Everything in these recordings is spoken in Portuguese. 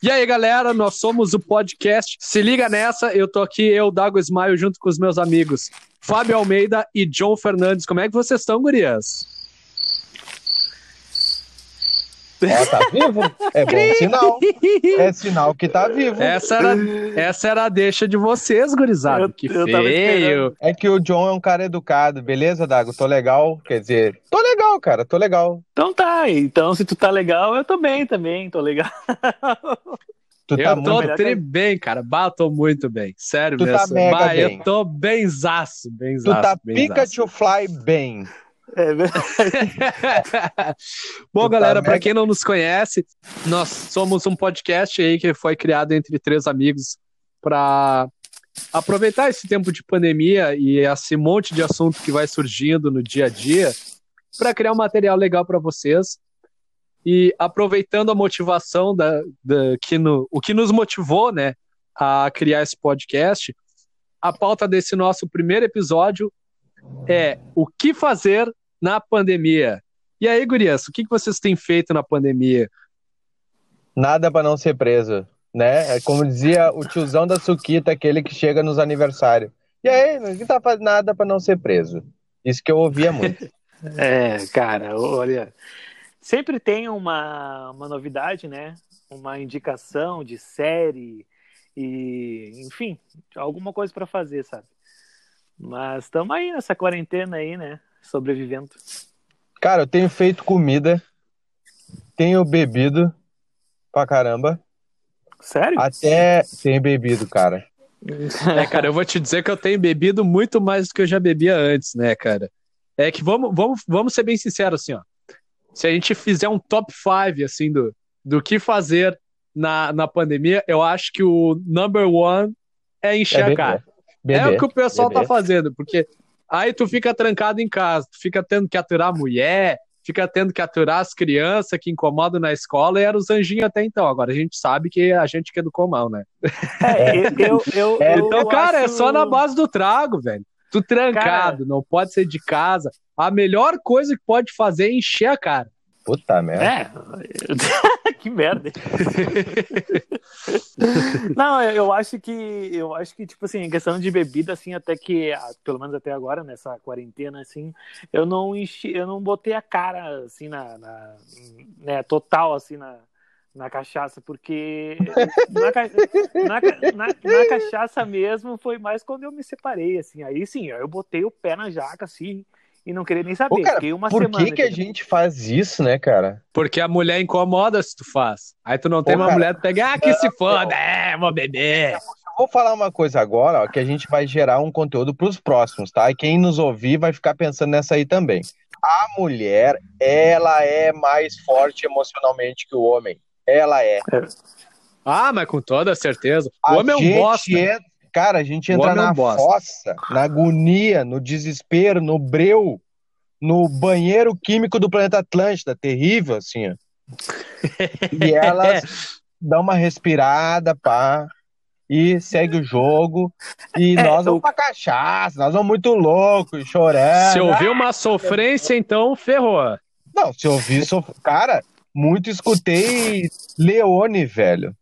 E aí, galera, nós somos o podcast. Se liga nessa, eu tô aqui, eu, Dago Smile, junto com os meus amigos Fábio Almeida e John Fernandes. Como é que vocês estão, gurias? Ó, tá vivo? É bom sinal. É sinal que tá vivo. Essa era, essa era a deixa de vocês, gurizada. Eu- que feio. É que o John é um cara educado, beleza, Dago? Tô legal. Quer dizer, tô legal, cara, tô legal. Então tá, então se tu tá legal, eu tô bem também, tô legal. Tu tá eu tô muito. tri que- bem, cara. Bah, tô muito bem. Sério Tu tá mesmo. mega bah, bem. eu tô benzaço, Tu benzaço. tá benzaço. Pikachu Fly bem. É verdade. Bom, galera, mega- quem não nos conhece, nós somos um podcast aí que foi criado entre três amigos para aproveitar esse tempo de pandemia e esse monte de assunto que vai surgindo no dia a dia para criar um material legal para vocês. E aproveitando a motivação da, da que no, o que nos motivou, né, a criar esse podcast, a pauta desse nosso primeiro episódio é o que fazer na pandemia. E aí, gurias, o que vocês têm feito na pandemia? Nada pra não ser preso, né? É como dizia o tiozão da Suquita, aquele que chega nos aniversários. E aí, não tá fazendo nada pra não ser preso. Isso que eu ouvia muito. É, cara, olha, sempre tem uma, uma novidade, né? Uma indicação de série e, enfim, alguma coisa pra fazer, sabe? Mas estamos aí nessa quarentena aí, né? Sobrevivendo. Cara, eu tenho feito comida, tenho bebido pra caramba. Sério? Até tenho bebido, cara. É, cara, eu vou te dizer que eu tenho bebido muito mais do que eu já bebia antes, né, cara? É que vamos, vamos, vamos ser bem sinceros, assim, ó. Se a gente fizer um top 5, assim, do, do que fazer na, na pandemia, eu acho que o number one é encher É a cara. Beber. É o que o pessoal beber. tá fazendo, porque aí tu fica trancado em casa, tu fica tendo que aturar a mulher, fica tendo que aturar as crianças que incomodam na escola, e era os anjinhos até então. Agora a gente sabe que a gente que educou mal, né? É, eu, eu, eu, É, eu Então, cara, é acho- só na base do trago, velho. Tu trancado, não pode ser de casa. A melhor coisa que pode fazer é encher a cara. Puta merda. É, que merda. Não, eu acho que eu acho que tipo assim, em questão de bebida assim, até que pelo menos até agora nessa quarentena assim, eu não enchi, eu não botei a cara assim na, na né, total assim na na cachaça, porque na, ca- na, na- na cachaça mesmo foi mais quando eu me separei, assim. Aí sim, eu botei o pé na jaca, assim, e não queria nem saber. Ô, cara, Fiquei uma Por semana. que, que a gente faz isso, né, cara? Porque a mulher incomoda se tu faz. Aí tu não tem uma cara, mulher, tu pega, ah, que se foda, é, vou beber. Eu vou falar uma coisa agora, ó, que a gente vai gerar um conteúdo pros próximos, tá? E quem nos ouvir vai ficar pensando nessa aí também. A mulher, ela é mais forte emocionalmente que o homem. Ela é. Ah, mas com toda certeza. O A homem é um bosta. en- Cara, a gente entra é na bosta. fossa, na agonia, no desespero, no breu, no banheiro químico do planeta Atlântida, terrível, assim, ó. E elas dão uma respirada, pá, e segue o jogo. E É, nós vamos eu- pra cachaça, nós vamos muito loucos, chorando. Se ouvir uma sofrência, então ferrou. Não, se ouvir, sof... cara, muito escutei Leone, velho.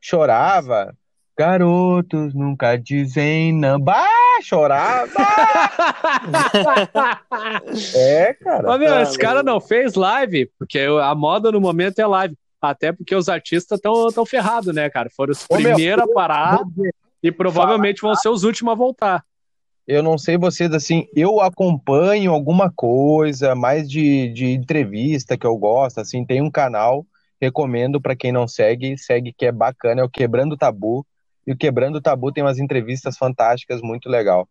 Chorava. Garotos nunca dizem não. Bah, chorava. É, cara. Mas, meu, Ah, esse cara não fez live, porque a moda no momento é live. Até porque os artistas estão tão ferrados, né, cara? Foram os Ô, meu, primeiros a parar e provavelmente vão ser os últimos a voltar. Eu não sei vocês, assim, eu acompanho alguma coisa, mais de, de entrevista que eu gosto, assim, tem um canal, recomendo pra quem não segue, segue que é bacana, é o Quebrando Tabu, e o Quebrando Tabu tem umas entrevistas fantásticas, muito legal.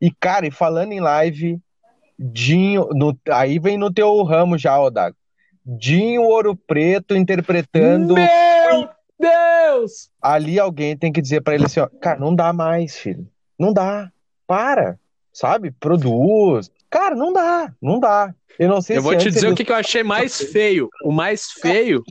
E, cara, e falando em live, Dinho, no- aí vem no teu ramo já, Odago, Dinho Ouro Preto interpretando, Meu Deus! ali alguém tem que dizer pra ele assim, ó, cara, não dá mais, filho, não dá, para, sabe, produz, cara, não dá, não dá. Eu não sei Eu se vou te dizer ele- o que, que eu achei mais feio. O mais feio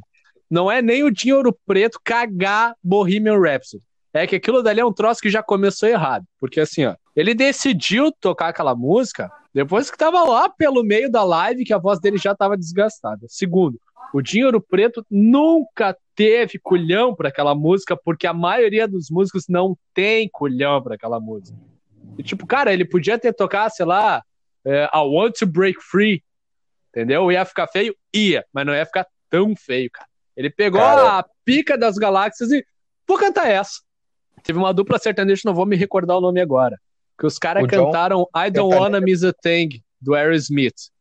não é nem o Dinho Ouro Preto cagar Bohemian Rhapsody. É que aquilo dali é um troço que já começou errado. Porque assim, ó, ele decidiu tocar aquela música depois que tava lá pelo meio da live que a voz dele já tava desgastada. Segundo, O Dinheiro Preto nunca teve culhão para aquela música, porque a maioria dos músicos não tem culhão para aquela música. E, tipo, cara, ele podia ter tocado, sei lá, é, I Want to Break Free, entendeu? Ia ficar feio? Ia, mas não ia ficar tão feio, cara. Ele pegou cara... a pica das galáxias e vou cantar essa. Teve uma dupla sertaneja, não vou me recordar o nome agora. Que os caras cantaram John... I Don't Wanna Miss a Thing, do Aerosmith.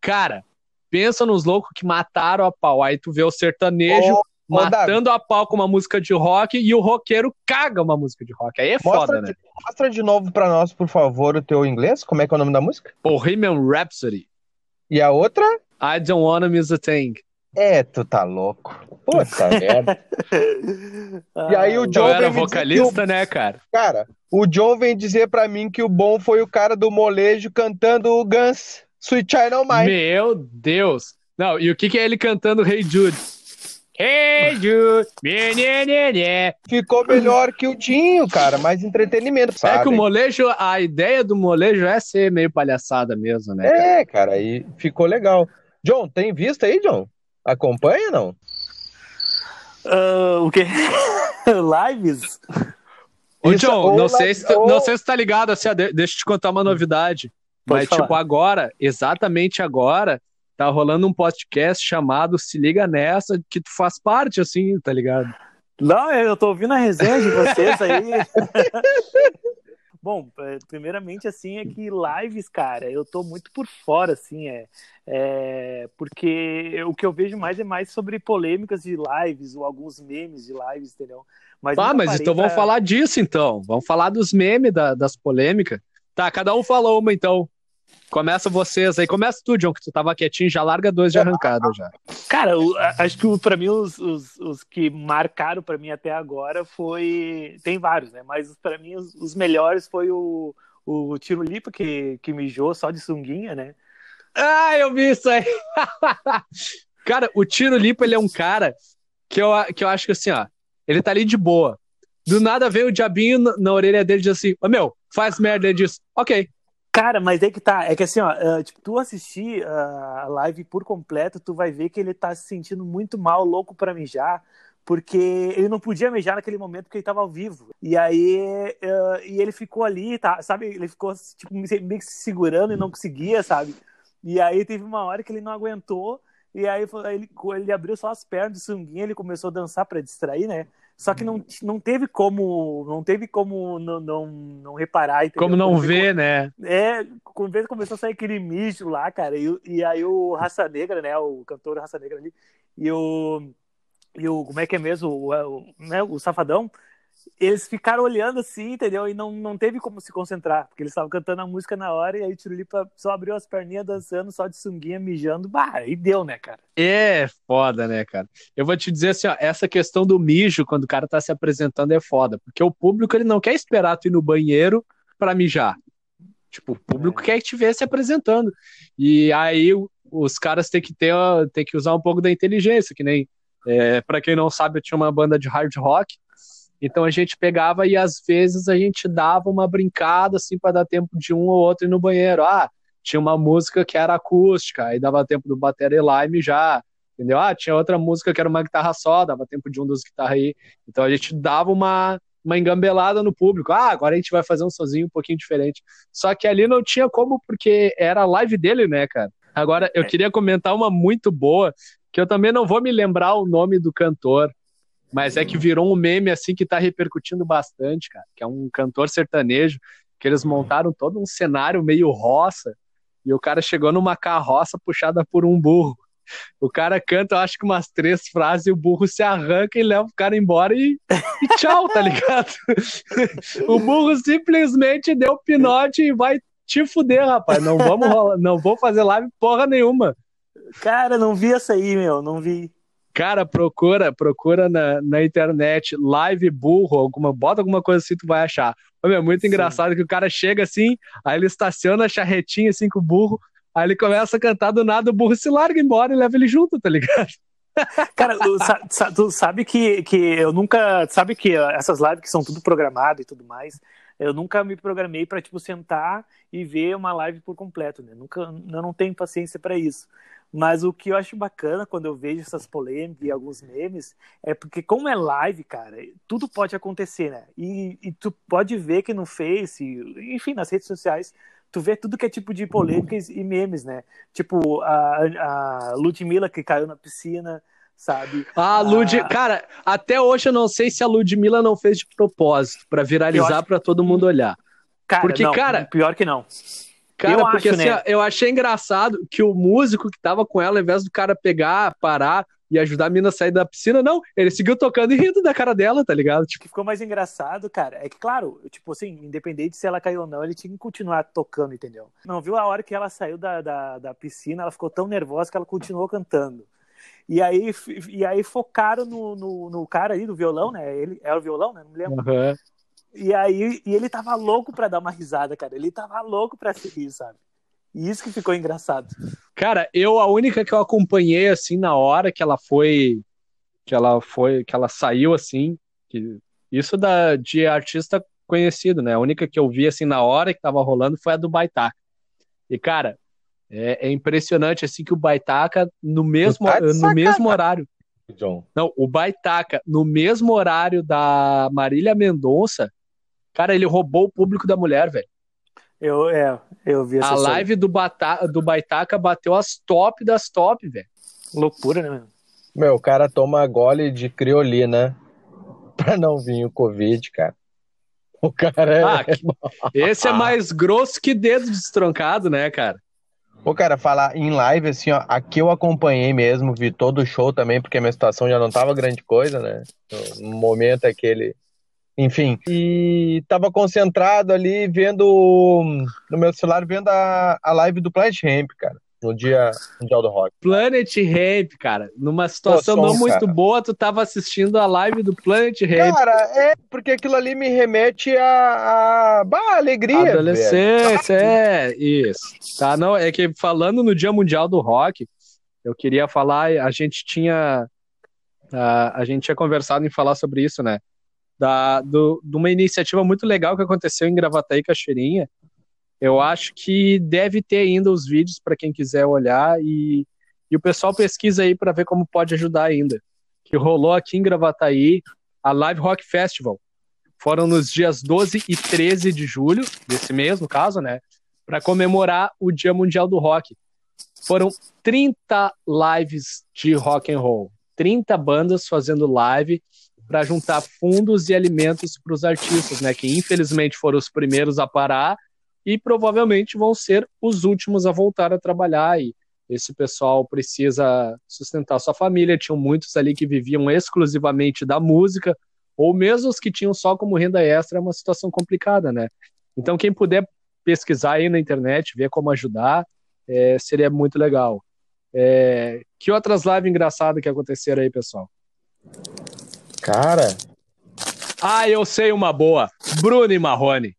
Cara, pensa nos loucos que mataram a pau. Aí tu vê o sertanejo oh, matando a pau com uma música de rock e o roqueiro caga uma música de rock. Aí é mostra foda, de, né? Mostra de novo pra nós, por favor, o teu inglês. Como é que é o nome da música? Bohemian Rhapsody. E a outra? I Don't Wanna Miss a Thing. É, tu tá louco. Puta merda. e aí o John Eu era vocalista, o... né, cara? Cara, o John vem dizer pra mim que o bom foi o cara do molejo cantando o Guns, Sweet Child Mine. Meu Deus. Não, e o que que é ele cantando Hey Jude? Hey Jude. Ficou melhor que o Dinho, cara, mais entretenimento, sabe? É que o molejo, a ideia do molejo é ser meio palhaçada mesmo, né? Cara? É, cara, aí ficou legal. John, tem visto aí, John? Acompanha não? Uh, o quê? Lives? Ô, John, não, sei se, ou... não sei se tá ligado, assim, deixa eu te contar uma novidade. Pode mas, falar. tipo, agora, exatamente agora, tá rolando um podcast chamado Se Liga Nessa, que tu faz parte, assim, tá ligado? Não, eu tô ouvindo a resenha de vocês aí. Bom, é, primeiramente, assim, é que lives, cara, eu tô muito por fora, assim, é, é, porque o que eu vejo mais é mais sobre polêmicas de lives ou alguns memes de lives, entendeu? Mas ah, mas então pra... vamos falar disso, então. Vamos falar dos memes, da, das polêmicas. Tá, cada um falou uma, então. Começa vocês aí. Começa tu, John, que tu tava quietinho, já larga dois de arrancada já. Cara, acho que para mim os, os, os, que marcaram para mim até agora foi. Tem vários, né? Mas para mim os, os, melhores foi o, o Tiro Lipa, que, que mijou só de sunguinha, né? Ah, eu vi isso aí! cara, o Tiro Lipa, ele é um cara que eu, que eu acho que assim, ó, ele tá ali de boa. Do nada vem o diabinho na, na orelha dele e diz assim: Ô oh, meu, faz merda. Ele diz: Ok, Cara, mas é que tá. É que assim, ó, uh, tipo, tu assistir uh, a live por completo, tu vai ver que ele tá se sentindo muito mal, louco para mijar, porque ele não podia mijar naquele momento porque ele tava ao vivo. E aí, uh, e ele ficou ali, tá, sabe? Ele ficou, tipo, meio que se segurando e não conseguia, sabe? E aí teve uma hora que ele não aguentou, e aí ele, ele abriu só as pernas de sunguinha, ele começou a dançar para distrair, né? Só que não, não teve como não teve como não, não, não reparar. Entendeu? Como não ver, né? É, quando começou a sair aquele mijo lá, cara, e, e aí o Raça Negra, né? O cantor Raça Negra ali, e o. E o. Como é que é mesmo? O, o, né, o Safadão eles ficaram olhando assim, entendeu? E não, não teve como se concentrar, porque eles estavam cantando a música na hora e aí o Tirulipa só abriu as perninhas dançando, só de sunguinha, mijando. Bah, e deu, né, cara? É foda, né, cara? Eu vou te dizer assim, ó, essa questão do mijo, quando o cara tá se apresentando, é foda, porque o público ele não quer esperar tu ir no banheiro para mijar. Tipo, o público é. quer te ver se apresentando. E aí os caras têm que ter, têm que usar um pouco da inteligência, que nem. É, para quem não sabe, eu tinha uma banda de hard rock então a gente pegava e às vezes a gente dava uma brincada assim para dar tempo de um ou outro ir no banheiro. Ah, tinha uma música que era acústica, aí dava tempo do bater e lime já, entendeu? Ah, tinha outra música que era uma guitarra só, dava tempo de um dos guitarras aí. Então a gente dava uma uma engambelada no público. Ah, agora a gente vai fazer um sozinho um pouquinho diferente. Só que ali não tinha como porque era a live dele, né, cara? Agora eu é. queria comentar uma muito boa, que eu também não vou me lembrar o nome do cantor, mas é que virou um meme assim que tá repercutindo bastante, cara, que é um cantor sertanejo, que eles montaram todo um cenário meio roça, e o cara chegou numa carroça puxada por um burro. O cara canta, eu acho que umas três frases, e o burro se arranca e leva o cara embora e, e tchau, tá ligado? o burro simplesmente deu pinote e vai te fuder, rapaz. Não vamos não vou fazer live porra nenhuma. Cara, não vi essa aí, meu, não vi. Cara, procura, procura na, na internet, live burro, alguma, bota alguma coisa assim, tu vai achar. é muito Sim. engraçado que o cara chega assim, aí ele estaciona a charretinha assim com o burro, aí ele começa a cantar do nada, o burro se larga embora e leva ele junto, tá ligado? Cara, tu, sabe que, que eu nunca. Sabe que essas lives que são tudo programado e tudo mais, Eu nunca me programei para tipo sentar e ver uma live por completo, né? Nunca, eu não tenho paciência para isso. Mas o que eu acho bacana quando eu vejo essas polêmicas e alguns memes é porque, como é live, cara, tudo pode acontecer, né? E, e tu pode ver que no Face, enfim, nas redes sociais, tu vê tudo que é tipo de polêmicas e memes, né? Tipo, a, a Ludmilla que caiu na piscina, sabe? Ah, Lud... Ah, cara, até hoje eu não sei se a Ludmilla não fez de propósito para viralizar para todo mundo olhar. Cara, Porque, não, cara, pior que não. Cara, eu porque acho, assim, né? eu achei engraçado que o músico que tava com ela, ao invés do cara pegar, parar e ajudar a mina a sair da piscina, não, ele seguiu tocando e rindo da cara dela, tá ligado? Tipo... O que ficou mais engraçado, cara, é que, claro, tipo assim, independente se ela caiu ou não, ele tinha que continuar tocando, entendeu? Não viu a hora que ela saiu da, da, da piscina, ela ficou tão nervosa que ela continuou cantando. E aí, e aí focaram no, no, no cara aí do violão, né? Ele, é o violão, né? Não me lembro. Uhum. E aí e ele tava louco pra dar uma risada, cara. Ele tava louco pra se rir, sabe? E isso que ficou engraçado. Cara, eu a única que eu acompanhei assim na hora que ela foi que ela foi que ela saiu assim, que isso da de artista conhecido, né? A única que eu vi assim na hora que tava rolando foi a do Baitaca. E cara, é, é impressionante assim que o Baitaca no mesmo tá no mesmo horário. John. Não, o Baitaca no mesmo horário da Marília Mendonça Cara, ele roubou o público da mulher, velho. Eu, é, eu vi essa A live do, Bata, do Baitaca bateu as top das top, velho. Loucura, né, mano? Meu, o cara toma gole de criolina pra não vir o Covid, cara. O cara é. Ah, esse é mais grosso que dedo destroncado, né, cara? Pô, cara, falar em live, assim, ó, aqui eu acompanhei mesmo, vi todo o show também, porque a minha situação já não tava grande coisa, né? No momento aquele enfim. E tava concentrado ali vendo no meu celular, vendo a, a live do Planet Ramp, cara. No dia mundial do rock. Planet Ramp, cara. Numa situação Pô, som, não muito cara. boa, tu tava assistindo a live do Planet Ramp. Cara, é porque aquilo ali me remete a, a... Bah, alegria. Adolescência, é, isso. Tá, não, é que falando no Dia Mundial do Rock, eu queria falar, a gente tinha. Uh, a gente tinha conversado em falar sobre isso, né? da, do, de uma iniciativa muito legal que aconteceu em Gravataí Cachoeirinha. Eu acho que deve ter ainda os vídeos para quem quiser olhar e, e o pessoal pesquisa aí para ver como pode ajudar ainda. Que rolou aqui em Gravataí a Live Rock Festival. Foram nos dias 12 e 13 de julho, desse mês, no caso, né? Para comemorar o Dia Mundial do Rock. Foram 30 lives de rock and roll. 30 bandas fazendo live para juntar fundos e alimentos para os artistas, né, que infelizmente foram os primeiros a parar e provavelmente vão ser os últimos a voltar a trabalhar e esse pessoal precisa sustentar sua família, tinham muitos ali que viviam exclusivamente da música, ou mesmo os que tinham só como renda extra, é uma situação complicada, né? Então quem puder pesquisar aí na internet, ver como ajudar, é, seria muito legal. É, que outras lives engraçadas que aconteceram aí, pessoal? Cara. Ah, eu sei uma boa. Bruno e Marrone.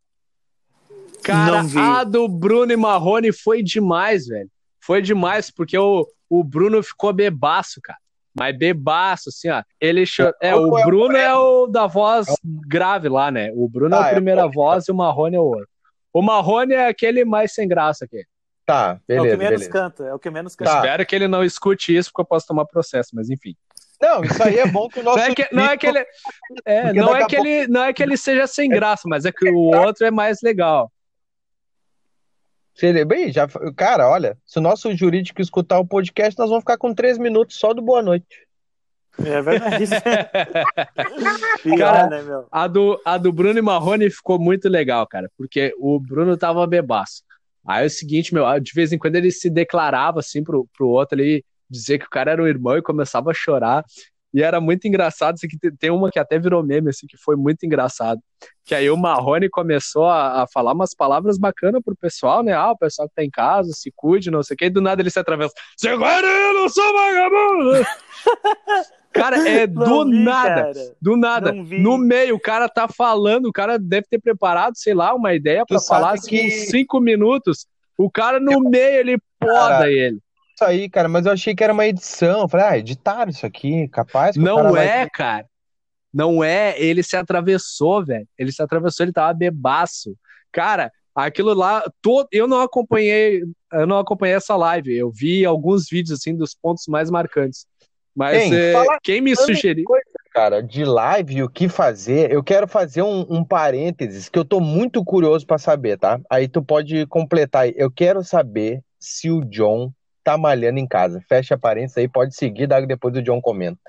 Cara, a do Bruno e Marrone foi demais, velho. Foi demais, porque o, o Bruno ficou bebaço, cara. Mas bebaço, assim, ó. Ele cho... É, o é Bruno é o da voz grave lá, né? O Bruno é a ah, é primeira voz e o Marrone é o outro. O Marrone é aquele mais sem graça aqui. Tá, beleza. É o que menos beleza. canta, é o que menos canta. Tá. Espero que ele não escute isso, porque eu posso tomar processo, mas enfim. Não, isso aí é bom que o nosso. não é que, não é que ele, é, não é que pouco... ele, não é que ele seja sem graça, mas é que o outro é mais legal. Se ele, bem, já, cara, olha, se o nosso jurídico escutar o podcast, nós vamos ficar com três minutos só do boa noite. É verdade. cara, né, meu? A, do, a do Bruno e Marrone ficou muito legal, cara, porque o Bruno tava bebaço. Aí é o seguinte, meu, de vez em quando ele se declarava assim pro, pro outro ali, dizer que o cara era um irmão e começava a chorar. E era muito engraçado, assim, que tem uma que até virou meme, assim, que foi muito engraçado. Que aí o Marrone começou a, a falar umas palavras bacanas pro pessoal, né? Ah, o pessoal que tá em casa, se cuide, não sei o que, e do nada ele se atravessa. Segura eu não sou vagabundo! Cara, é do vi, nada. Cara. Do nada. No meio, o cara tá falando, o cara deve ter preparado, sei lá, uma ideia para falar assim, que... cinco minutos. O cara no meio, ele poda cara, ele isso aí, cara, mas eu achei que era uma edição. Eu falei, ah, editaram isso aqui, capaz. Não é, vai... cara. Não é, ele se atravessou, velho. Ele se atravessou, ele tava bebaço. Cara, aquilo lá, todo, eu não acompanhei, eu não acompanhei essa live. Eu vi alguns vídeos assim dos pontos mais marcantes. Mas é, fala- quem me sugeriu. cara, de live, o que fazer, eu quero fazer um, um parênteses que eu tô muito curioso pra saber, tá? Aí tu pode completar aí. Eu quero saber se o John tá malhando em casa. Fecha parênteses aí, pode seguir, daí depois o John comenta.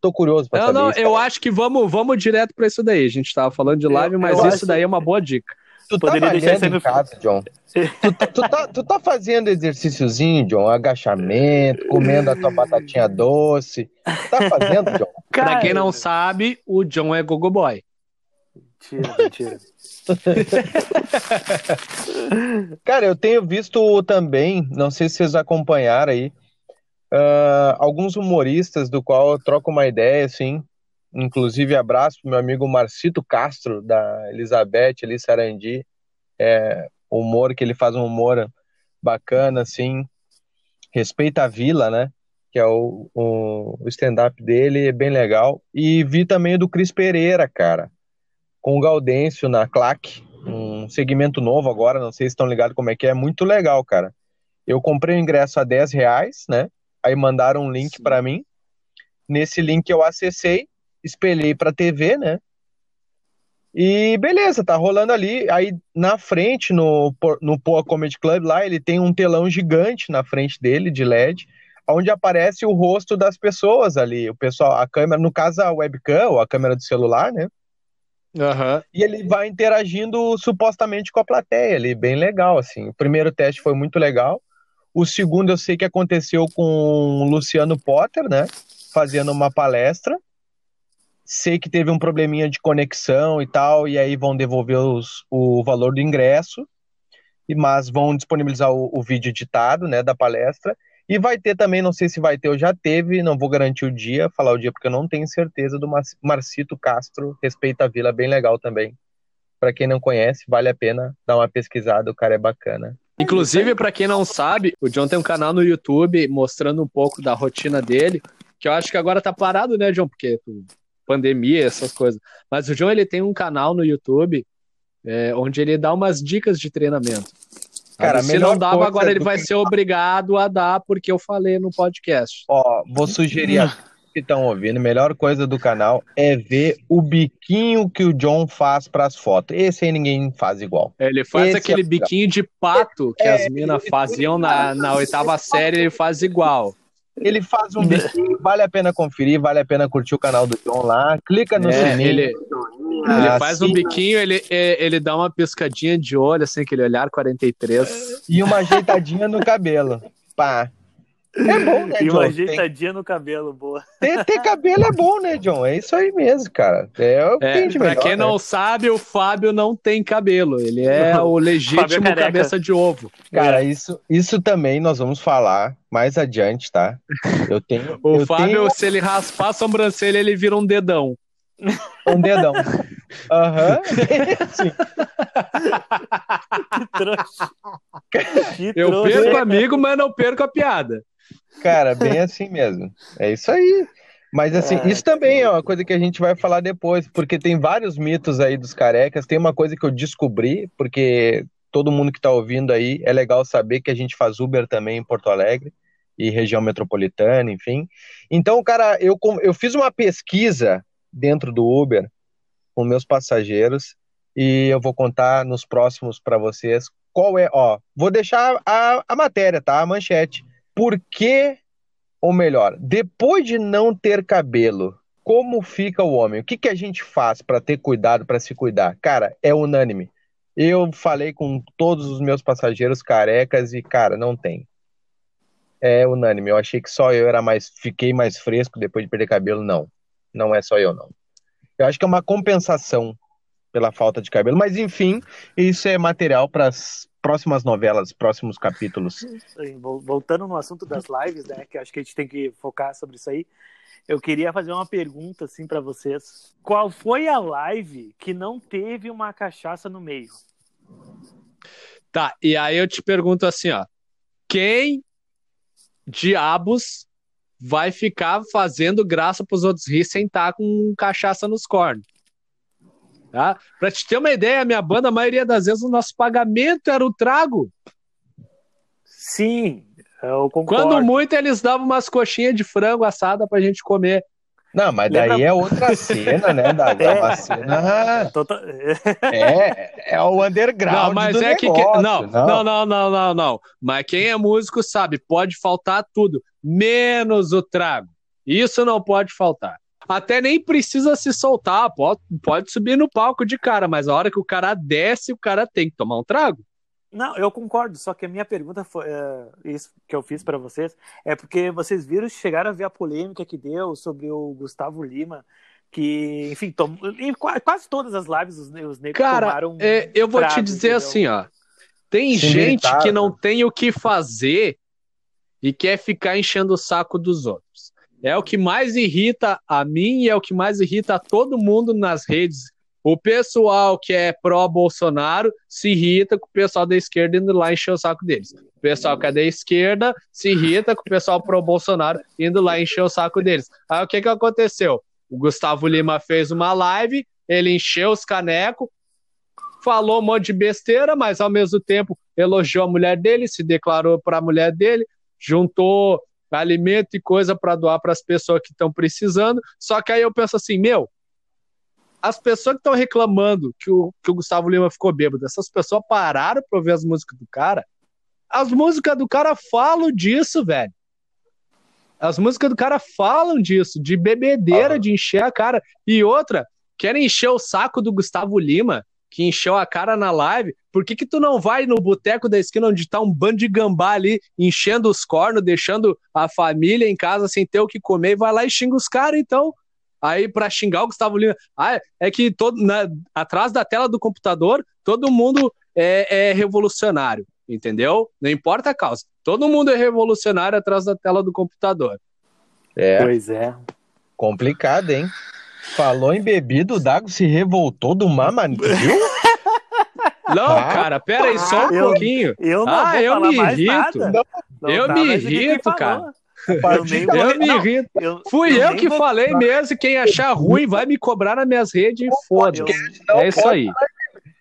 Tô curioso pra Não, saber não, isso. eu cara. acho que vamos, vamos direto pra isso daí. A gente tava falando de live, Eu- mas eu isso acho- daí é uma boa dica. Tu tá Poderia deixar malhando em casa, John? tu, tá, tu, tá, tu tá fazendo exercíciozinho, John? Agachamento, comendo a tua batatinha doce. Tá fazendo, John? Pra quem não sabe, o John é Gogo Boy. Mentira, mentira. Cara, eu tenho visto também, não sei se vocês acompanharam aí, ah, alguns humoristas do qual eu troco uma ideia, assim. Inclusive, abraço pro meu amigo Marcito Castro, da Elizabeth, ali, Sarandi. É, humor, que ele faz um humor bacana, assim. Respeita a Vila, né? Que é o, o stand-up dele, é bem legal. E vi também o do Cris Pereira, cara, com o Gaudêncio na Claque um segmento novo agora, não sei se estão ligados como é que é, muito legal, cara. Eu comprei o ingresso a 10 reais, né? Aí mandaram um link para mim. Nesse link eu acessei, espelhei pra TV, né? E beleza, tá rolando ali. Aí na frente, no, no Poa Comedy Club, lá, ele tem um telão gigante na frente dele, de LED, onde aparece o rosto das pessoas ali. O pessoal, a câmera, no caso a webcam, ou a câmera do celular, né? Aham. e ele vai interagindo supostamente com a plateia ali, bem legal, assim. O primeiro teste foi muito legal. O segundo eu sei que aconteceu com o Luciano Potter, né? Fazendo uma palestra. Sei que teve um probleminha de conexão e tal, e aí vão devolver os- o valor do ingresso, mas vão disponibilizar o, o vídeo editado, né, da palestra. E vai ter também, não sei se vai ter ou já teve, não vou garantir o dia, falar o dia porque eu não tenho certeza, do Mar- Marcito Castro, Respeita a Vila, bem legal também. Pra quem não conhece, vale a pena dar uma pesquisada, o cara é bacana. Inclusive, pra quem não sabe, o John tem um canal no YouTube mostrando um pouco da rotina dele, que eu acho que agora tá parado, né, John? Porque pô, pandemia, essas coisas. Mas o John, ele tem um canal no YouTube é, onde ele dá umas dicas de treinamento. Cara, Se não dava, agora ele vai ser obrigado a dar, porque eu falei no podcast. Ó, vou sugerir a todos que estão ouvindo, a melhor coisa do canal é ver o biquinho que o John faz pras fotos. Esse aí ninguém faz igual. Ele faz Esse aquele é biquinho de pato que É, as minas ele- faziam na, na oitava série, ele faz igual. Ele faz um biquinho, vale a pena conferir, vale a pena curtir o canal do John lá. Clica no É, sininho. ele, ele Ah, faz um biquinho, ele, é, ele dá uma piscadinha de olho, assim, aquele olhar 43. E uma ajeitadinha no cabelo. Pá. É bom, né, E John? uma Tem- ajeitadinha no cabelo, boa. Ter, ter cabelo é bom, né, John? É isso aí mesmo, cara. É o que É, tem de pra melhor, quem né? não sabe, o Fábio não tem cabelo. Ele é Não, o é legítimo cabeça de ovo. Cara, isso, isso também nós vamos falar mais adiante, tá? Eu tenho, O eu Fábio, tenho se ele raspar a sobrancelha, ele vira um dedão. um dedão. Aham. Sim. Que trouxa. Que Eu perco amigo, mas não perco a piada. Cara, bem assim mesmo. É isso aí. Mas assim, É, isso também é uma coisa que a gente vai falar depois, porque tem vários mitos aí dos carecas. Tem uma coisa que eu descobri, porque todo mundo que tá ouvindo aí, é legal saber que a gente faz Uber também em Porto Alegre e região metropolitana, enfim. Então, cara, eu, eu fiz uma pesquisa dentro do Uber com meus passageiros e eu vou contar nos próximos para vocês qual é, ó, vou deixar a, a matéria, tá? A manchete. Por que, ou melhor, depois de não ter cabelo, como fica o homem? O que, que a gente faz para ter cuidado, para se cuidar? Cara, é unânime. Eu falei com todos os meus passageiros carecas e, cara, não tem. É unânime. Eu achei que só eu era mais, fiquei mais fresco depois de perder cabelo. Não, não é só eu, não. Eu acho que é uma compensação pela falta de cabelo, mas enfim, isso é material para próximas novelas, próximos capítulos. Voltando no assunto das lives, né? Que eu acho que a gente tem que focar sobre isso aí. Eu queria fazer uma pergunta assim para vocês. Qual foi a live que não teve uma cachaça no meio? Tá, e aí eu te pergunto assim, ó. Quem diabos vai ficar fazendo graça pros outros rir sem estar com cachaça nos cornos. Tá? Pra te ter uma ideia, a minha banda, a maioria das vezes, o nosso pagamento era o trago. Sim, eu concordo. Quando muito, eles davam umas coxinhas de frango assada pra gente comer. Não, mas daí Lembra- é outra cena, né? Da, da É. cena. Tota- É, é o underground. Não, mas do é que. negócio, Não, não, não, não, não, não. Mas quem é músico sabe, pode faltar tudo, menos o trago. Isso não pode faltar. Até nem precisa se soltar, pode, pode subir no palco de cara, mas a hora que o cara desce, o cara tem que tomar um trago. Não, eu concordo, só que a minha pergunta foi é, isso que eu fiz pra vocês é porque vocês viram, chegaram a ver a polêmica que deu sobre o Gustavo Lima, que, enfim, tom... em qua- quase todas as lives os, os negros Cara, tomaram. É, eu vou te dizer entendeu? assim, ó. Tem Se gente irritaram. que não tem o que fazer e quer ficar enchendo o saco dos outros. É o que mais irrita a mim e é o que mais irrita a todo mundo nas redes. O pessoal que é pró-Bolsonaro se irrita com o pessoal da esquerda indo lá encher o saco deles. O pessoal que é da esquerda se irrita com o pessoal pró-Bolsonaro indo lá encher o saco deles. Aí o que, que aconteceu? O Gustavo Lima fez uma live, ele encheu os canecos, falou um monte de besteira, mas ao mesmo tempo elogiou a mulher dele, se declarou para a mulher dele, juntou alimento e coisa para doar para as pessoas que estão precisando. Só que aí eu penso assim, meu, as pessoas que estão reclamando que o, que o Gustavo Lima ficou bêbado, essas pessoas pararam para ouvir as músicas do cara. As músicas do cara falam disso, velho. As músicas do cara falam disso, de bebedeira, de encher a cara. E outra, querem encher o saco do Gustavo Lima, que encheu a cara na live. Por que, que tu não vai no boteco da esquina onde tá um bando de gambá ali, enchendo os cornos, deixando a família em casa sem ter o que comer, e vai lá e xinga os caras, então? Aí, pra xingar o Gustavo Lima. Ah, é que todo, na- atrás da tela do computador, todo mundo é, é revolucionário, entendeu? Não importa a causa. Todo mundo é revolucionário atrás da tela do computador. É Pois é. complicado, hein? Falou em bebida, o Dago se revoltou do mamãe, viu? Não, Ah, cara, pera aí só um eu- pouquinho. Eu não Ah, vou eu falar me irrito. Não Eu me irrito, cara. Eu nem Eu me não, irrito. eu- Fui eu, que vou- falei mesmo, e quem achar ruim vai me cobrar nas minhas redes e foda. eu- É isso aí.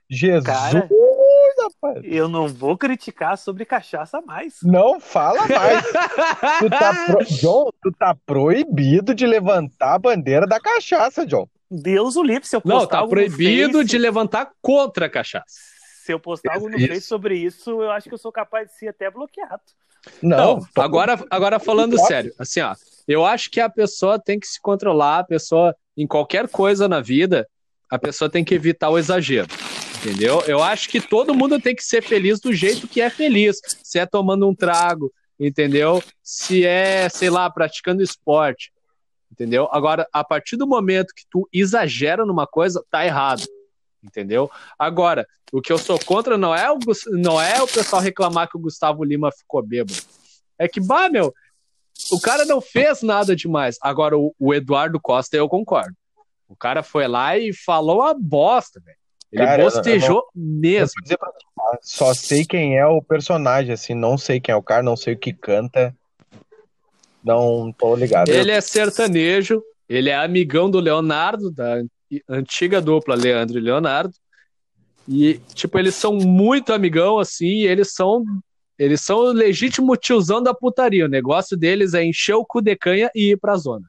Jesus, Cara. Rapaz. Eu não vou criticar sobre cachaça mais. Não fala mais. Tu tá pro... John, tu tá proibido de levantar a bandeira da cachaça, John. Deus o livre, se eu postar Não, tá proibido Face- de levantar contra a cachaça. Se eu postar algo no Isso. Face sobre isso, eu acho que eu sou capaz de ser até bloqueado. Não, Não, agora, agora falando sério, assim, ó, eu acho que a pessoa tem que se controlar, a pessoa, em qualquer coisa na vida, a pessoa tem que evitar o exagero, entendeu? Eu acho que todo mundo tem que ser feliz do jeito que é feliz, se é tomando um trago, entendeu? Se é, sei lá, praticando esporte, entendeu? Agora, a partir do momento que tu exagera numa coisa, tá errado, entendeu? Agora, o que eu sou contra não é o, não é o pessoal reclamar que o Gustavo Lima ficou bêbado. É que, bah, meu, o cara não fez nada demais. Agora, o, o Eduardo Costa, eu concordo. O cara foi lá e falou a bosta, velho. Ele Cara, eu não- bostejou Eu mesmo. vou dizer pra? Só sei quem é o personagem, assim, não sei quem é o cara, não sei o que canta. Não tô ligado. Ele é sertanejo, ele é amigão do Leonardo, da antiga dupla Leandro e Leonardo. E, tipo, eles são muito amigão, assim, e eles são. Eles são o legítimo tiozão da putaria. O negócio deles é encher o cu de canha e ir pra zona.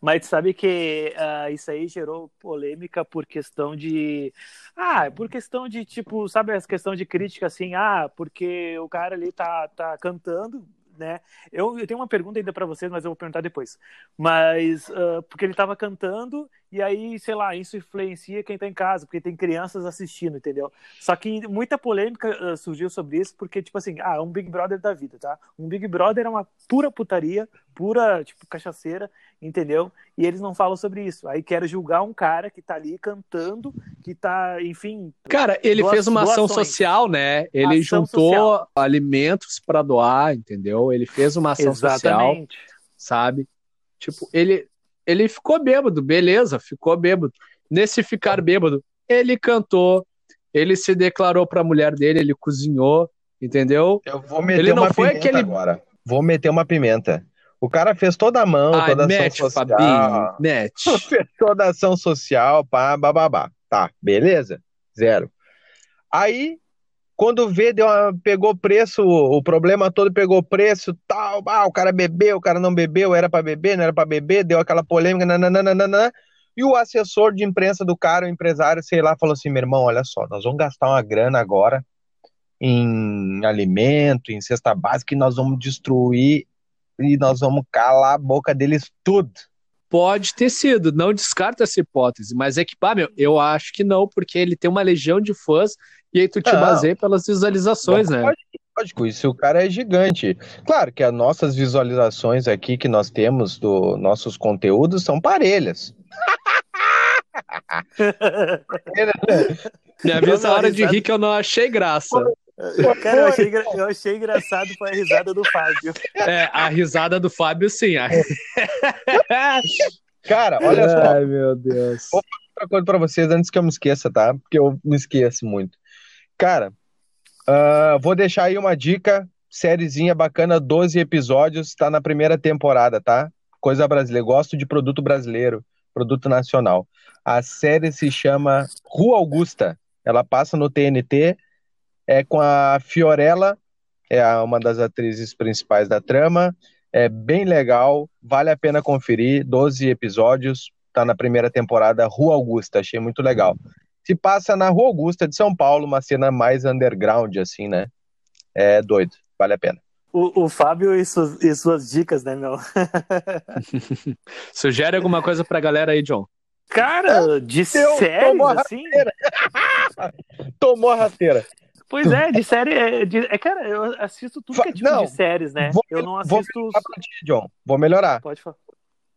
Mas sabe que ah, isso aí gerou polêmica por questão de. Ah, por questão de, tipo, sabe essa questão de crítica assim, ah, porque o cara ali tá, tá cantando, né? Eu, eu tenho uma pergunta ainda pra vocês, mas eu vou perguntar depois. Mas ah, porque ele tava cantando e aí, sei lá, isso influencia quem tá em casa, porque tem crianças assistindo, entendeu? Só que muita polêmica ah, surgiu sobre isso, porque, tipo assim, ah, um Big Brother da vida, tá? Um Big Brother é uma pura putaria, pura, tipo, cachaceira, entendeu? E eles não falam sobre isso. Aí quero julgar um cara que tá ali cantando, que tá, enfim. Cara, ele Doa- fez uma ação doações. social, né? Ele Ação juntou social. alimentos pra doar, entendeu? Ele fez uma ação social, Exatamente. sabe? Tipo, ele, ele ficou bêbado, beleza, ficou bêbado. Nesse ficar bêbado, ele cantou, ele se declarou pra mulher dele, ele cozinhou, entendeu? Eu vou meter Ele não uma foi pimenta aquele- agora. Vou meter uma pimenta. O cara fez toda a mão, Ai, toda a ação social. Fabinho, mete. fez toda a ação social, pá, bababá. Tá, beleza? Zero. Aí, quando vê, deu uma- pegou preço, o problema todo pegou preço, tal, ah, o cara bebeu, o cara não bebeu, era pra beber, não era pra beber, deu aquela polêmica, nananana. E o assessor de imprensa do cara, o empresário, sei lá, falou assim: meu irmão, olha só, nós vamos gastar uma grana agora em alimento, em cesta básica, e nós vamos destruir e nós vamos calar a boca deles tudo. Pode ter sido, não descarto essa hipótese, mas é que, pá, meu, eu acho que não, porque ele tem uma legião de fãs e aí tu te Não. baseia pelas visualizações, né? Lógico, lógico, isso o cara é gigante. Claro que as nossas visualizações aqui que nós temos dos nossos conteúdos são parelhas. Me avisa a hora de rir que eu não achei graça. Cara, eu achei, engra- eu achei engraçado foi a risada do Fábio. É, a risada do Fábio, sim. A... Cara, olha só, Ai, meu Deus. outra coisa pra vocês antes que eu me esqueça, tá? Porque eu me esqueço muito. Cara, ah, vou deixar aí uma dica, sériezinha bacana, 12 episódios, tá na primeira temporada, tá? Coisa brasileira, gosto de produto brasileiro, produto nacional. A série se chama Rua Augusta. Ela passa no TNT, é com a Fiorella, é uma das atrizes principais da trama. É bem legal, vale a pena conferir. 12 episódios, tá na primeira temporada, Rua Augusta, achei muito legal. Se passa na Rua Augusta de São Paulo, uma cena mais underground, assim, né? É doido, vale a pena. O, o Fábio e suas, e suas dicas, né, meu? Sugere alguma coisa pra galera aí, John. Cara, de a assim? Tomou a rasteira. Pois é, de série. É, de- é, cara, eu assisto tudo que é tipo Não, de séries, né? vou- eu não vou assisto. os- Tá pra ti, John, vou melhorar. Pode falar.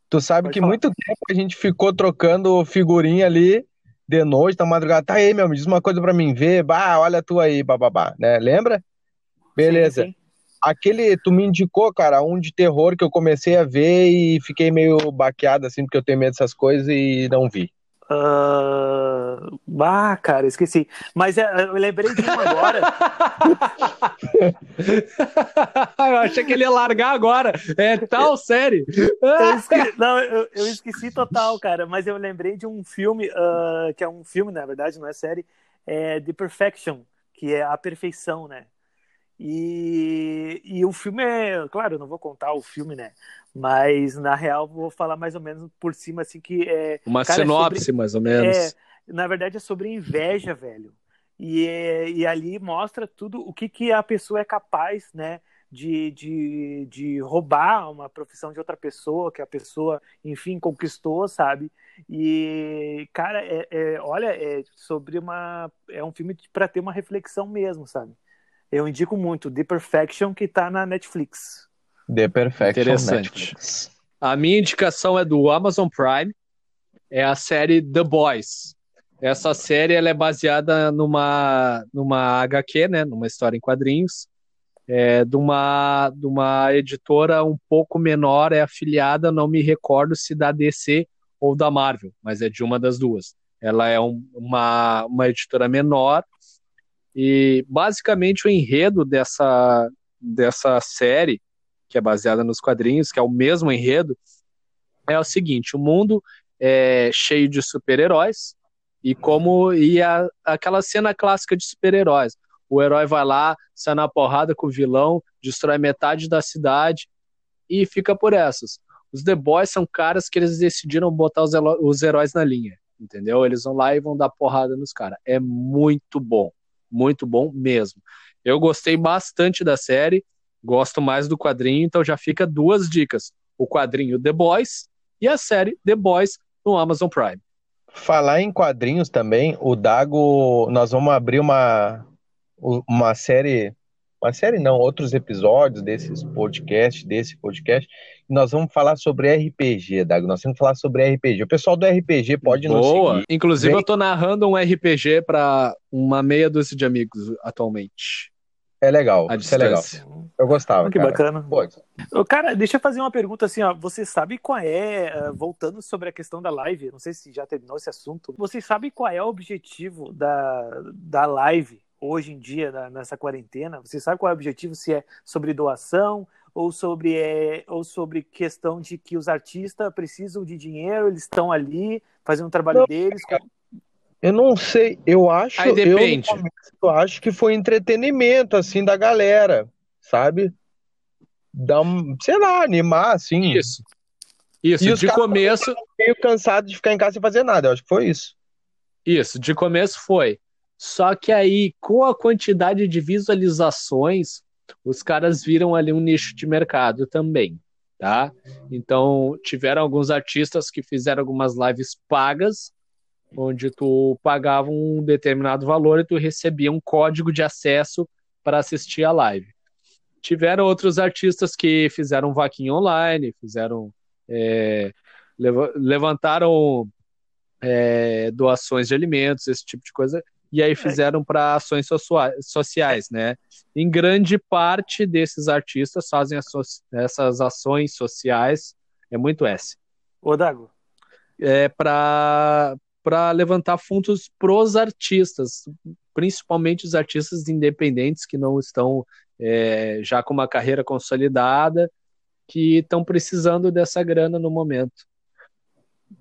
Tu sabe Pode que falar. muito tempo a gente ficou trocando figurinha ali de noite, na madrugada. Tá aí, meu, me diz uma coisa pra mim ver. Bah, olha tu aí, bababá, né? Lembra? Beleza. Sim, sim. Aquele, tu me indicou, cara, um de terror que eu comecei a ver e fiquei meio baqueado, assim, porque eu tenho medo dessas coisas e não vi. Ah, ah, cara, esqueci. Mas é, eu lembrei de um agora. eu achei que ele ia largar agora. É tal série. Eu esque- Não, eu, eu esqueci total, cara. Mas eu lembrei de um filme, ah, que é um filme, na verdade, não é série, é The Perfection, que é a perfeição, né? E, e o filme é, claro, eu não vou contar o filme, né? Mas na real vou falar mais ou menos por cima, assim, que é. Uma Cara, é sinopse, mais ou menos. É, na verdade é sobre inveja, velho. E, é- e ali mostra tudo o que, que a pessoa é capaz, né? De, de, de roubar uma profissão de outra pessoa, que a pessoa, enfim, conquistou, sabe? E, cara, é, é- olha, é sobre uma. É um filme para ter uma reflexão mesmo, sabe? Eu indico muito The Perfection, que tá na Netflix. The Perfection Interessante. Netflix. A minha indicação é do Amazon Prime. É a série The Boys. Essa série ela é baseada numa, numa HQ, né? Numa história em quadrinhos. É, de, uma, de uma editora um pouco menor, é afiliada, não me recordo se da DC ou da Marvel, mas é de uma das duas. Ela é um- uma, uma editora menor e basicamente o enredo dessa, dessa série, que é baseada nos quadrinhos, que é o mesmo enredo, é o seguinte: o mundo é cheio de super-heróis e como e a, aquela cena clássica de super-heróis. O herói vai lá, sai na porrada com o vilão, destrói metade da cidade e fica por essas. Os The Boys são caras que eles decidiram botar os, os heróis na linha, entendeu? Eles vão lá e vão dar porrada nos caras. É muito bom, muito bom mesmo. Eu gostei bastante da série, gosto mais do quadrinho, então já fica duas dicas: o quadrinho The Boys e a série The Boys no Amazon Prime. Falar em quadrinhos também, o Dago, nós vamos abrir uma, uma série, uma série não, outros episódios desses podcasts, desse podcast, nós vamos falar sobre RPG, Dago, nós vamos falar sobre RPG. O pessoal do RPG pode nos Boa. seguir. Inclusive, Vem. eu tô narrando um RPG para uma meia dúzia de amigos atualmente. É legal, isso é legal. Eu gostava, que cara. bacana. Pô, Cara, deixa eu fazer uma pergunta assim, ó. Você sabe qual é, eh, voltando sobre a questão da live, não sei se já terminou esse assunto, você sabe qual é o objetivo da, da live hoje em dia, na- nessa quarentena? Você sabe qual é o objetivo? Se é sobre doação ou sobre, é, ou sobre questão de que os artistas precisam de dinheiro, eles estão ali fazendo o trabalho não, deles. Eu não sei, eu acho, Aí depende. Eu, eu acho que foi entretenimento assim da galera, sabe? Dar um, sei lá, animar assim. Isso. Isso, de começo meio cansado de ficar em casa sem fazer nada, eu acho que foi isso. Isso, de começo foi. Só que aí, com a quantidade de visualizações, os caras viram ali um nicho de mercado também, tá? Então, tiveram alguns artistas que fizeram algumas lives pagas, onde tu pagava um determinado valor e tu recebia um código de acesso para assistir a live. Tiveram outros artistas que fizeram vaquinha online, fizeram é, levantaram é, doações de alimentos, esse tipo de coisa, e aí fizeram para ações sociais, né? Em grande parte desses artistas fazem essas ações sociais, é muito S. Ô, Dago. É para para levantar fundos pros artistas, principalmente os artistas independentes que não estão é, já com uma carreira consolidada, que estão precisando dessa grana no momento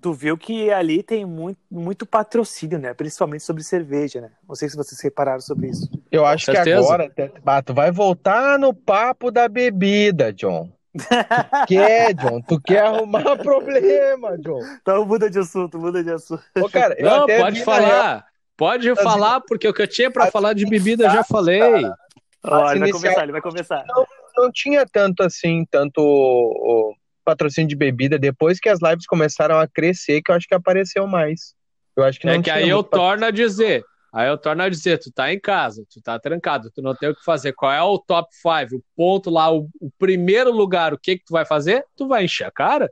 tu viu que ali tem muito, muito patrocínio, né? Principalmente sobre cerveja, né? Não sei se vocês repararam sobre isso. Eu acho que agora, ah, tu vai voltar no papo da bebida, John. Tu quer, John? Tu quer arrumar problema, John? Então muda de assunto, muda de assunto. Ô, cara, Não, pode falar. Pode falar, porque o que eu tinha para falar de bebida eu já falei. Ó, ele vai começar, ele vai começar. Não, não tinha tanto assim, tanto patrocínio de bebida depois que as lives começaram a crescer, que eu acho que apareceu mais. Eu acho que não É que aí eu torno a dizer, aí eu torno a dizer, tu tá em casa, tu tá trancado, tu não tem o que fazer. Qual é o top 5, o ponto lá, o, o, primeiro lugar, o que que tu vai fazer? Tu vai encher a cara?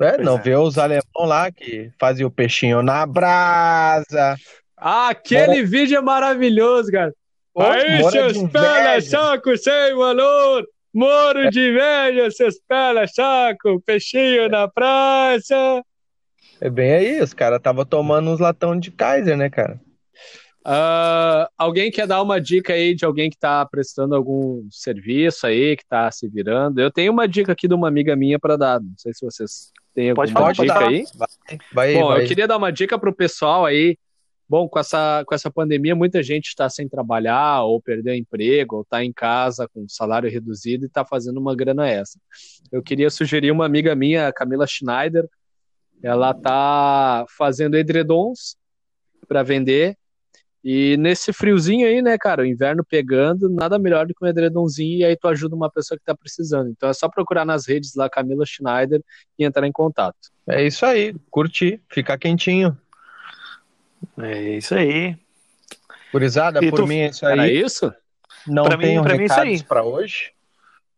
É, não é. vê os alemão lá que faziam o peixinho na brasa. Ah, aquele vídeo é maravilhoso, cara. Aí, seus pés, saco sem valor. Moro de velho, seus pés saco, peixinho na praça. É bem aí, os caras estavam tomando uns latão de Kaiser, né, cara? Uh, alguém quer dar uma dica aí de alguém que está prestando algum serviço aí, que está se virando? Eu tenho uma dica aqui de uma amiga minha para dar. Não sei se vocês têm alguma pode, dica aí. Vai, vai, Bom, vai. eu queria dar uma dica para o pessoal aí Bom, com essa, com essa pandemia, muita gente está sem trabalhar, ou perdeu emprego, ou está em casa com salário reduzido e está fazendo uma grana essa. Eu queria sugerir uma amiga minha, Camila Schneider, ela está fazendo edredons para vender. E nesse friozinho aí, né, cara, o inverno pegando, nada melhor do que um edredomzinho e aí tu ajuda uma pessoa que tá precisando. Então é só procurar nas redes lá Camila Schneider e entrar em contato. É isso aí, curtir, ficar quentinho. É isso aí. Curizada, por tu... mim é isso aí. Era isso? Não pra tenho mim, recados para hoje.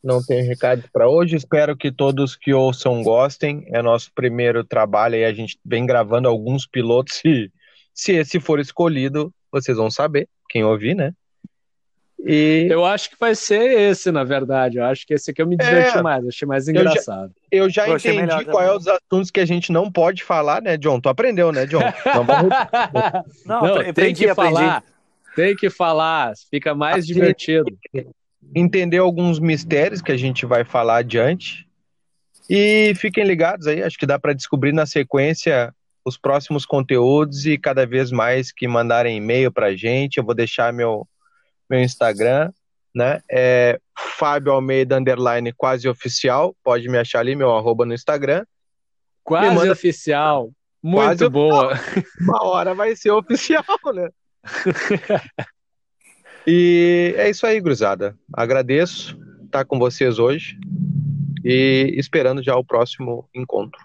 Não tenho recados para hoje. Espero que todos que ouçam gostem. É nosso primeiro trabalho e a gente vem gravando alguns pilotos. E se esse for escolhido, vocês vão saber. Quem ouvir, né? E... Eu acho que vai ser esse, na verdade. Eu acho que esse aqui eu me diverti é, mais, achei mais engraçado. Eu já, eu já entendi qual é os assuntos que a gente não pode falar, né, John? Tu aprendeu, né, John? não, vamos... não, não aprendi, tem que aprendi. falar. Tem que falar, fica mais assim, divertido. Entender alguns mistérios que a gente vai falar adiante. E fiquem ligados aí, acho que dá para descobrir na sequência os próximos conteúdos e cada vez mais que mandarem e-mail pra gente, eu vou deixar meu meu Instagram, né? É Fábio Almeida underline quase oficial. Pode me achar ali, meu arroba no Instagram. Quase manda... oficial. Muito quase boa. Oficial. Uma hora vai ser oficial, né? e é isso aí, Gruzada. Agradeço estar com vocês hoje e esperando já o próximo encontro.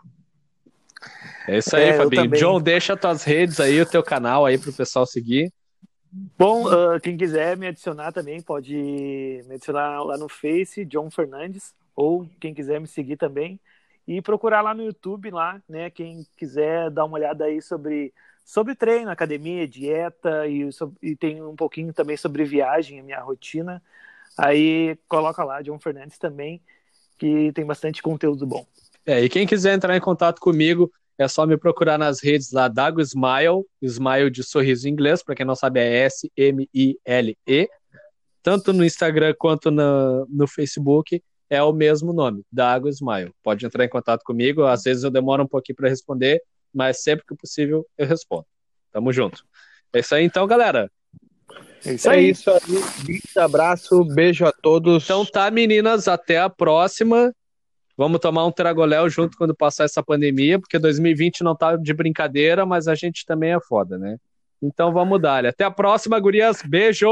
É isso aí, é, Fabinho. John, deixa tuas redes aí, o teu canal aí para o pessoal seguir. Bom, uh, quem quiser me adicionar também pode me adicionar lá no Face, John Fernandes, ou quem quiser me seguir também e procurar lá no YouTube lá, né? Quem quiser dar uma olhada aí sobre sobre treino, academia, dieta e, e tem um pouquinho também sobre viagem, a minha rotina. Aí coloca lá John Fernandes também, que tem bastante conteúdo bom. É, e quem quiser entrar em contato comigo, é só me procurar nas redes lá, Dago Smile, Smile de sorriso em inglês, para quem não sabe é S-M-I-L-E, tanto no Instagram quanto no, no Facebook. é o mesmo nome, Dago Smile. Pode entrar em contato comigo, às vezes eu demoro um pouquinho para responder, mas sempre que possível eu respondo. Tamo junto. É isso aí então, galera. É isso aí. É isso aí. Um abraço, beijo a todos. Então tá, meninas, até a próxima. Vamos tomar um Tragoléu junto quando passar essa pandemia, porque 2020 não tá de brincadeira, mas a gente também é foda, né? Então vamos dar. Até a próxima, gurias. Beijo!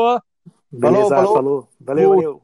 Beleza, falou, falou. falou. Valeu, valeu.